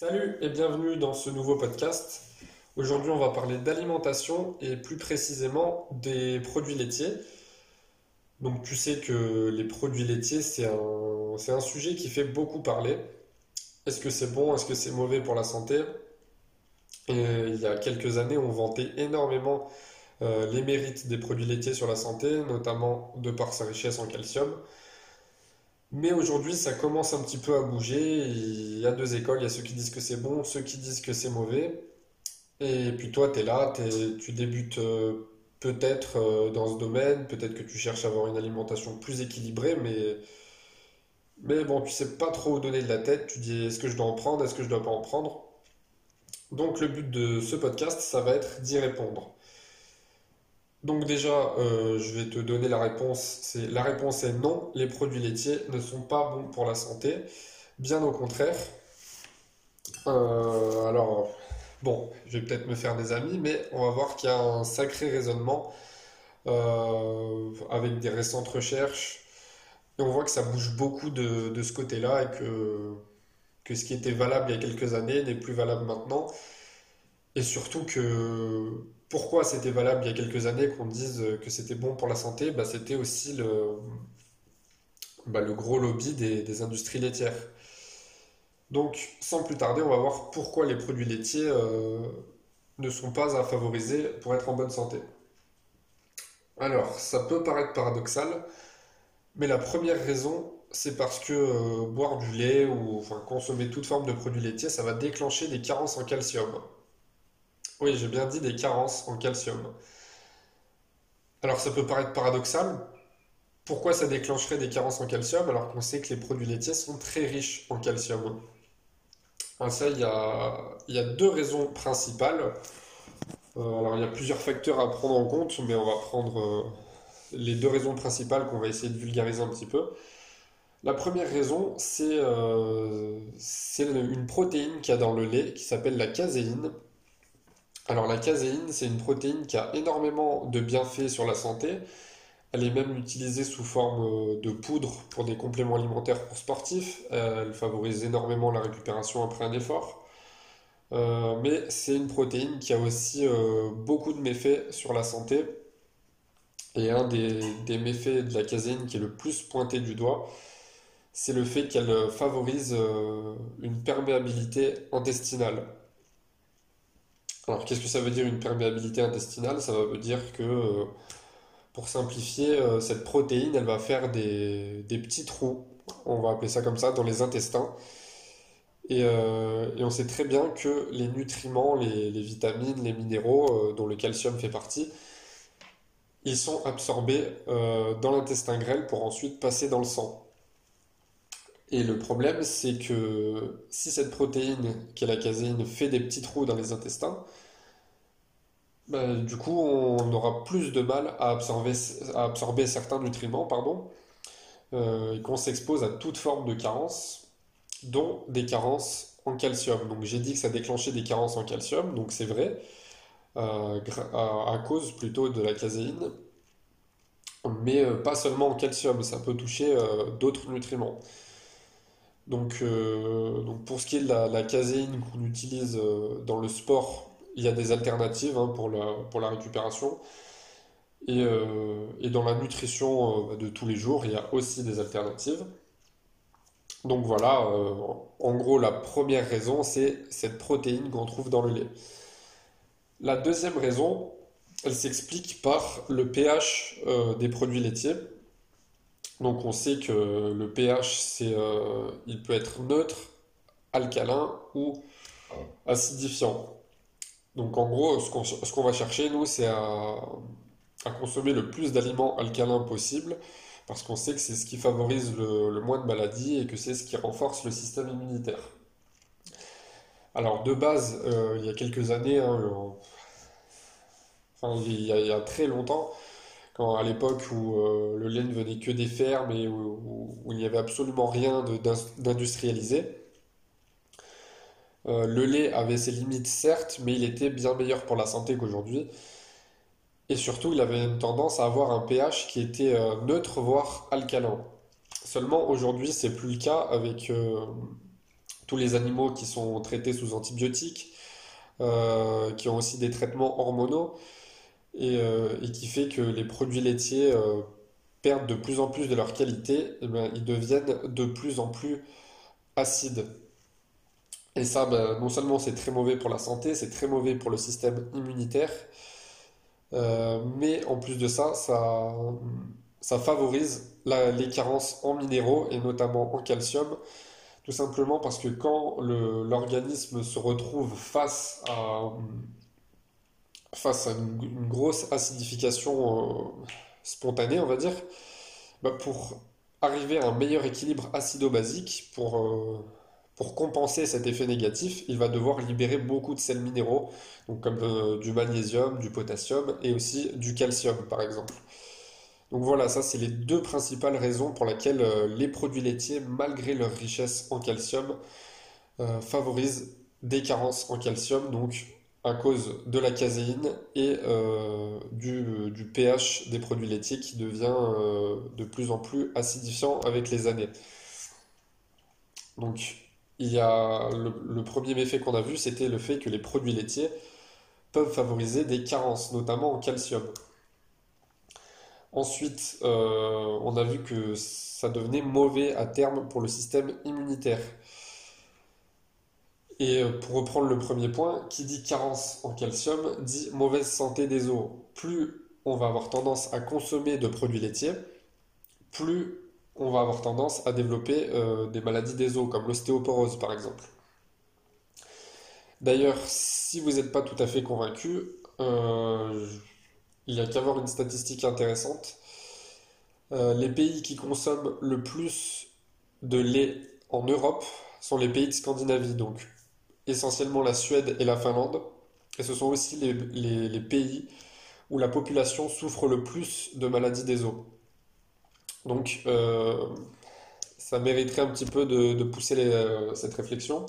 Salut et bienvenue dans ce nouveau podcast. Aujourd'hui, on va parler d'alimentation et plus précisément des produits laitiers. Donc, tu sais que les produits laitiers, c'est un, un sujet qui fait beaucoup parler. Est-ce que c'est bon? Est-ce que c'est mauvais pour la santé? Il y a quelques années, on vantait énormément euh, les mérites des produits laitiers sur la santé, notamment de par sa richesse en calcium. Mais aujourd'hui, ça commence un petit peu à bouger. Il y a deux écoles. Il y a ceux qui disent que c'est bon, ceux qui disent que c'est mauvais. Et puis toi, tu es là, tu débutes euh, peut-être euh, dans ce domaine, peut-être que tu cherches à avoir une alimentation plus équilibrée, mais, mais bon, tu sais pas trop où donner de la tête. Tu dis, est-ce que je dois en prendre, est-ce que je dois pas en prendre? Donc le but de ce podcast, ça va être d'y répondre. Donc déjà, euh, je vais te donner la réponse. La réponse est non, les produits laitiers ne sont pas bons pour la santé. Bien au contraire. Euh, alors, bon, je vais peut-être me faire des amis, mais on va voir qu'il y a un sacré raisonnement euh, avec des récentes recherches. Et on voit que ça bouge beaucoup de, ce côté-là et que ce qui était valable il y a quelques années n'est plus valable maintenant. Et surtout que pourquoi c'était valable il y a quelques années qu'on dise que c'était bon pour la santé, bah, c'était aussi le, bah, le gros lobby des, industries laitières. Donc, sans plus tarder, on va voir pourquoi les produits laitiers euh, ne sont pas à favoriser pour être en bonne santé. Alors, ça peut paraître paradoxal, mais la première raison, c'est parce que euh, boire du lait ou enfin, consommer toute forme de produits laitiers, ça va déclencher des carences en calcium. Oui, j'ai bien dit des carences en calcium. Alors, ça peut paraître paradoxal. Pourquoi ça déclencherait des carences en calcium alors qu'on sait que les produits laitiers sont très riches en calcium? Ah, ça, il y a, deux raisons principales. Euh, alors, il y a plusieurs facteurs à prendre en compte, mais on va prendre euh, les deux raisons principales qu'on va essayer de vulgariser un petit peu. La première raison, c'est euh, une protéine qu'il y a dans le lait qui s'appelle la caséine. Alors, la caséine, c'est une protéine qui a énormément de bienfaits sur la santé. Elle est même utilisée sous forme euh, de poudre pour des compléments alimentaires pour sportifs. Euh, Elle favorise énormément la récupération après un effort. Euh, mais c'est une protéine qui a aussi beaucoup de méfaits sur la santé. Et un des, méfaits de la caséine qui est le plus pointé du doigt, c'est le fait qu'elle favorise une perméabilité intestinale. Alors, qu'est-ce que ça veut dire une perméabilité intestinale? Ça veut dire que, euh, pour simplifier, euh, cette protéine, elle va faire des, des petits trous, on va appeler ça comme ça, dans les intestins. Et, euh, on sait très bien que les nutriments, les, vitamines, les minéraux, dont le calcium fait partie, ils sont absorbés dans l'intestin grêle pour ensuite passer dans le sang. Et le problème, c'est que si cette protéine, qui est la caséine, fait des petits trous dans les intestins, bah, du coup, on aura plus de mal à absorber, certains nutriments, pardon, euh, et qu'on s'expose à toute forme de carence, dont des carences en calcium. Donc j'ai dit que ça déclenchait des carences en calcium, donc c'est vrai, euh, à, cause plutôt de la caséine, mais euh, pas seulement en calcium, ça peut toucher d'autres nutriments. Donc, euh, donc pour ce qui est de la, caséine qu'on utilise euh, dans le sport, il y a des alternatives hein, pour la, récupération. Et, euh, dans la nutrition bah, de tous les jours, il y a aussi des alternatives. Donc voilà, en gros, la première raison, c'est cette protéine qu'on trouve dans le lait. La deuxième raison, elle s'explique par le pH des produits laitiers. Donc on sait que le pH, c'est, euh, il peut être neutre, alcalin ou acidifiant. Donc en gros, ce qu'on va chercher, nous, c'est à, consommer le plus d'aliments alcalins possible, parce qu'on sait que c'est ce qui favorise le, moins de maladies et que c'est ce qui renforce le système immunitaire. Alors de base, euh, il y a quelques années, hein, enfin il y a très longtemps, à l'époque où euh, le lait ne venait que des fermes et où, il n'y avait absolument rien d'industrialisé, euh, le lait avait ses limites certes, mais il était bien meilleur pour la santé qu'aujourd'hui. Et surtout, il avait une tendance à avoir un pH qui était euh, neutre, voire alcalin. Seulement aujourd'hui, c'est plus le cas avec tous les animaux qui sont traités sous antibiotiques, qui ont aussi des traitements hormonaux, et, euh, et qui fait que les produits laitiers euh, perdent de plus en plus de leur qualité, et ben, ils deviennent de plus en plus acides. Et ça, ben, non seulement c'est très mauvais pour la santé, c'est très mauvais pour le système immunitaire, euh, mais en plus de ça, ça, ça favorise les carences en minéraux et notamment en calcium, tout simplement parce que quand l'organisme se retrouve face à, face à une, grosse acidification euh, spontanée, on va dire, bah, pour arriver à un meilleur équilibre acido-basique, pour, euh, compenser cet effet négatif, il va devoir libérer beaucoup de sels minéraux, comme euh, du magnésium, du potassium et aussi du calcium, par exemple. Donc voilà, ça c'est les deux principales raisons pour lesquelles les produits laitiers, malgré leur richesse en calcium, favorisent des carences en calcium, donc à cause de la caséine et euh, du, pH des produits laitiers qui devient euh, de plus en plus acidifiant avec les années. Donc il y a le, le premier méfait qu'on a vu, c'était le fait que les produits laitiers peuvent favoriser des carences, notamment en calcium. Ensuite, euh, on a vu que ça devenait mauvais à terme pour le système immunitaire. Et euh, pour reprendre le premier point, qui dit carence en calcium dit mauvaise santé des os. Plus on va avoir tendance à consommer de produits laitiers, plus on va avoir tendance à développer euh, des maladies des os, comme l'ostéoporose par exemple. D'ailleurs, si vous n'êtes pas tout à fait convaincu, euh, il y a qu'à voir une statistique intéressante. Les pays qui consomment le plus de lait en Europe sont les pays de Scandinavie, donc essentiellement la Suède et la Finlande. Et ce sont aussi les, pays où la population souffre le plus de maladies des os. Donc euh, ça mériterait un petit peu de, pousser euh, cette réflexion.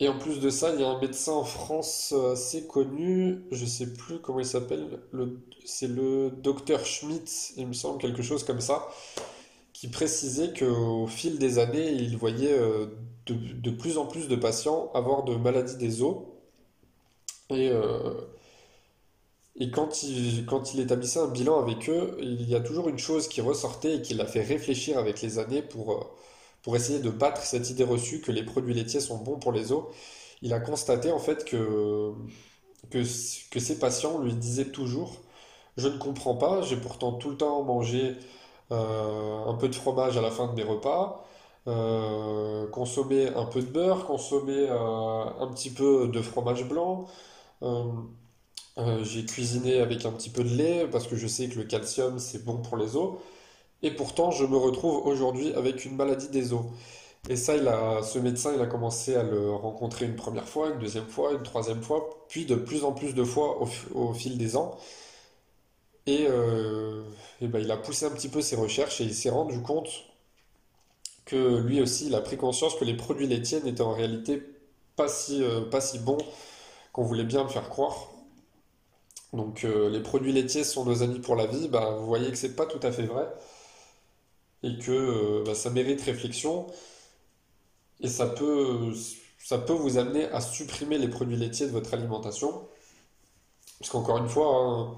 Et en plus de ça, il y a un médecin en France euh, assez connu, je sais plus comment il s'appelle, le, c'est le docteur Schmitt, il me semble, quelque chose comme ça, qui précisait qu'au fil des années, il voyait de, plus en plus de patients avoir de maladies des os. Et, euh, et quand il, quand il établissait un bilan avec eux, il y a toujours une chose qui ressortait et qui l'a fait réfléchir avec les années pour, euh, pour essayer de battre cette idée reçue que les produits laitiers sont bons pour les os. Il a constaté en fait que, que, ses patients lui disaient toujours, je ne comprends pas, j'ai pourtant tout le temps mangé euh, un peu de fromage à la fin de mes repas, consommer un peu de beurre, consommer euh, un petit peu de fromage blanc. euh, euh, j'ai cuisiné avec un petit peu de lait parce que je sais que le calcium c'est bon pour les os. Et pourtant, je me retrouve aujourd'hui avec une maladie des os. Et ça, il a, ce médecin, il a commencé à le rencontrer une première fois, une deuxième fois, une troisième fois, puis de plus en plus de fois au, fil des ans. Et, euh, et ben, il a poussé un petit peu ses recherches et il s'est rendu compte lui aussi, il a pris conscience que les produits laitiers n'étaient en réalité pas si, euh, bons qu'on voulait bien me faire croire. Donc euh, les produits laitiers sont nos amis pour la vie, bah, vous voyez que c'est pas tout à fait vrai et que euh, bah, ça mérite réflexion et ça peut, ça peut vous amener à supprimer les produits laitiers de votre alimentation. Parce qu'encore une fois, hein,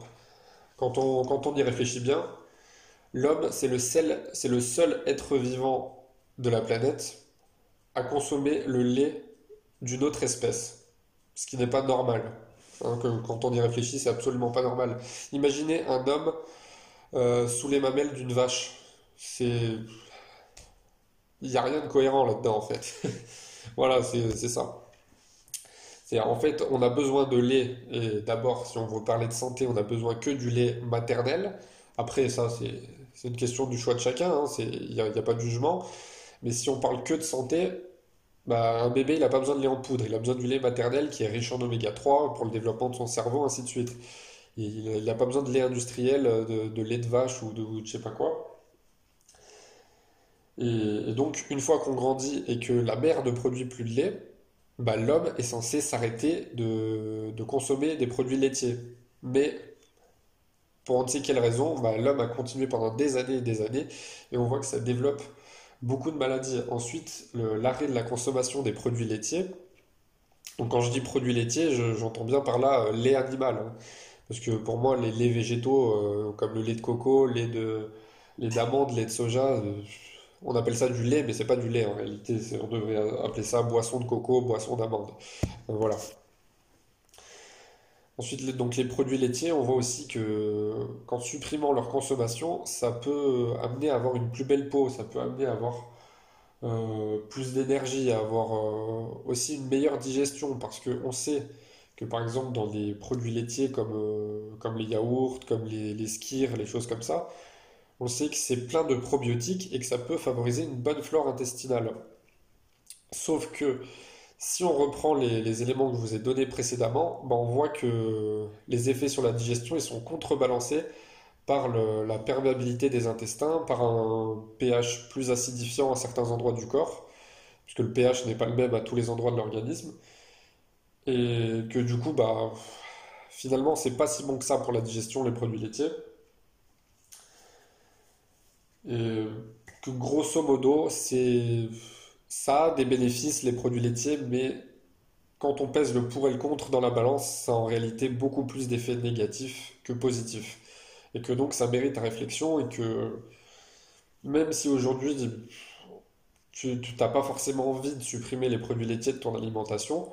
quand on, y réfléchit bien, l'homme c'est le c'est le seul être vivant de la planète à consommer le lait d'une autre espèce, ce qui n'est pas normal. Hein, quand on y réfléchit, c'est absolument pas normal. Imaginez un homme euh, sous les mamelles d'une vache. C'est, il n'y a rien de cohérent là-dedans en fait. Voilà, c'est ça. En fait, on a besoin de lait. Et d'abord, si on veut parler de santé, on a besoin que du lait maternel. Après, ça, c'est une question du choix de chacun. hein, il n'y a pas de jugement. Mais si on parle que de santé, bah, un bébé, il n'a pas besoin de lait en poudre. Il a besoin du lait maternel qui est riche en oméga 3 pour le développement de son cerveau, ainsi de suite. Il n'a pas besoin de lait industriel, de, de lait de vache ou de, ou de je sais pas quoi. Et, donc, une fois qu'on grandit et que la mère ne produit plus de lait, bah, l'homme est censé s'arrêter de, de consommer des produits laitiers. Mais pour on ne sait quelle raison, bah, l'homme a continué pendant des années et des années, et on voit que ça développe beaucoup de maladies. Ensuite, l'arrêt de la consommation des produits laitiers. Donc quand je dis produits laitiers, j'entends bien par là euh, lait animal. hein. Parce que pour moi, les laits végétaux, euh, comme le lait de coco, lait de, lait d'amande, lait de soja, euh, on appelle ça du lait, mais c'est pas du lait en réalité. On devrait appeler ça boisson de coco, boisson d'amande. Voilà. Ensuite, les- donc les produits laitiers, on voit aussi que qu'en supprimant leur consommation, ça peut amener à avoir une plus belle peau, ça peut amener à avoir euh, plus d'énergie, à avoir euh, aussi une meilleure digestion, parce qu'on sait que par exemple dans les produits laitiers comme, euh, comme les yaourts, comme les, les skyrs, les choses comme ça, on sait que c'est plein de probiotiques et que ça peut favoriser une bonne flore intestinale. Sauf que si on reprend les, éléments que je vous ai donnés précédemment, ben on voit que les effets sur la digestion ils sont contrebalancés par la perméabilité des intestins, par un pH plus acidifiant à certains endroits du corps, puisque le pH n'est pas le même à tous les endroits de l'organisme, et que du coup, bah, finalement, c'est pas si bon que ça pour la digestion, les produits laitiers, et que grosso modo, c'est, ça a des bénéfices, les produits laitiers, mais quand on pèse le pour et le contre dans la balance, ça a en réalité beaucoup plus d'effets négatifs que positifs. Et que donc ça mérite ta réflexion et que même si aujourd'hui tu t'as pas forcément envie de supprimer les produits laitiers de ton alimentation,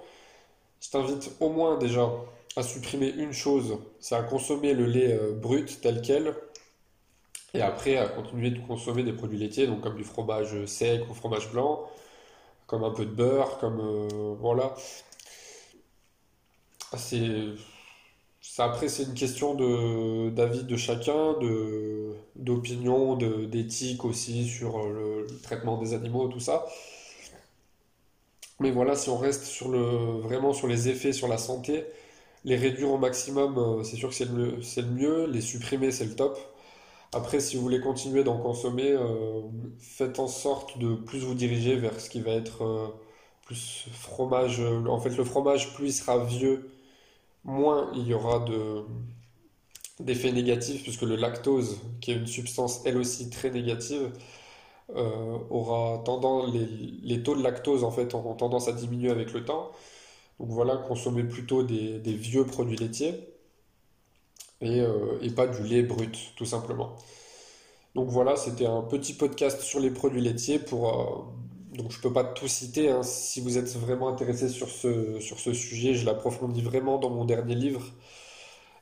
je t'invite au moins déjà à supprimer une chose, c'est à consommer le lait euh, brut tel quel et après à continuer de consommer des produits laitiers, donc comme du fromage sec ou fromage blanc, comme un peu de beurre, comme euh, voilà. C'est après c'est une question de d'avis de chacun, d'opinion, d'éthique aussi sur euh, le, traitement des animaux, tout ça. Mais voilà, si on reste sur le vraiment sur les effets sur la santé, les réduire au maximum, euh, c'est sûr que c'est le mieux, les supprimer c'est le top. Après, si vous voulez continuer d'en consommer, euh, faites en sorte de plus vous diriger vers ce qui va être euh, plus fromage. En fait, le fromage, plus il sera vieux, moins il y aura de d'effets négatifs, puisque le lactose, qui est une substance elle aussi très négative, euh, aura tendance, les, les taux de lactose en fait auront tendance à diminuer avec le temps. Donc voilà, consommer plutôt des vieux produits laitiers et, euh, et pas du lait brut, tout simplement. Donc voilà, c'était un petit podcast sur les produits laitiers pour... euh, donc je peux pas tout citer, hein. Si vous êtes vraiment intéressé sur ce, sur ce sujet, je l'approfondis vraiment dans mon dernier livre,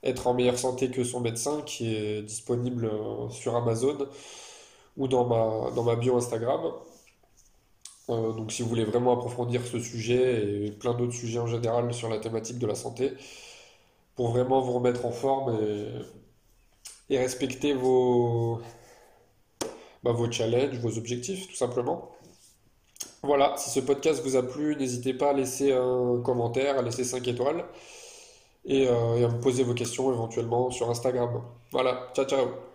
Être en meilleure santé que son médecin, qui est disponible euh, sur Amazon ou dans ma, dans ma bio Instagram. Donc si vous voulez vraiment approfondir ce sujet et plein d'autres sujets en général sur la thématique de la santé, pour vraiment vous remettre en forme et, respecter vos, bah, vos challenges, vos objectifs, tout simplement. Voilà, si ce podcast vous a plu, n'hésitez pas à laisser un commentaire, à laisser 5 étoiles euh, et à me poser vos questions éventuellement sur Instagram. Voilà, ciao ciao!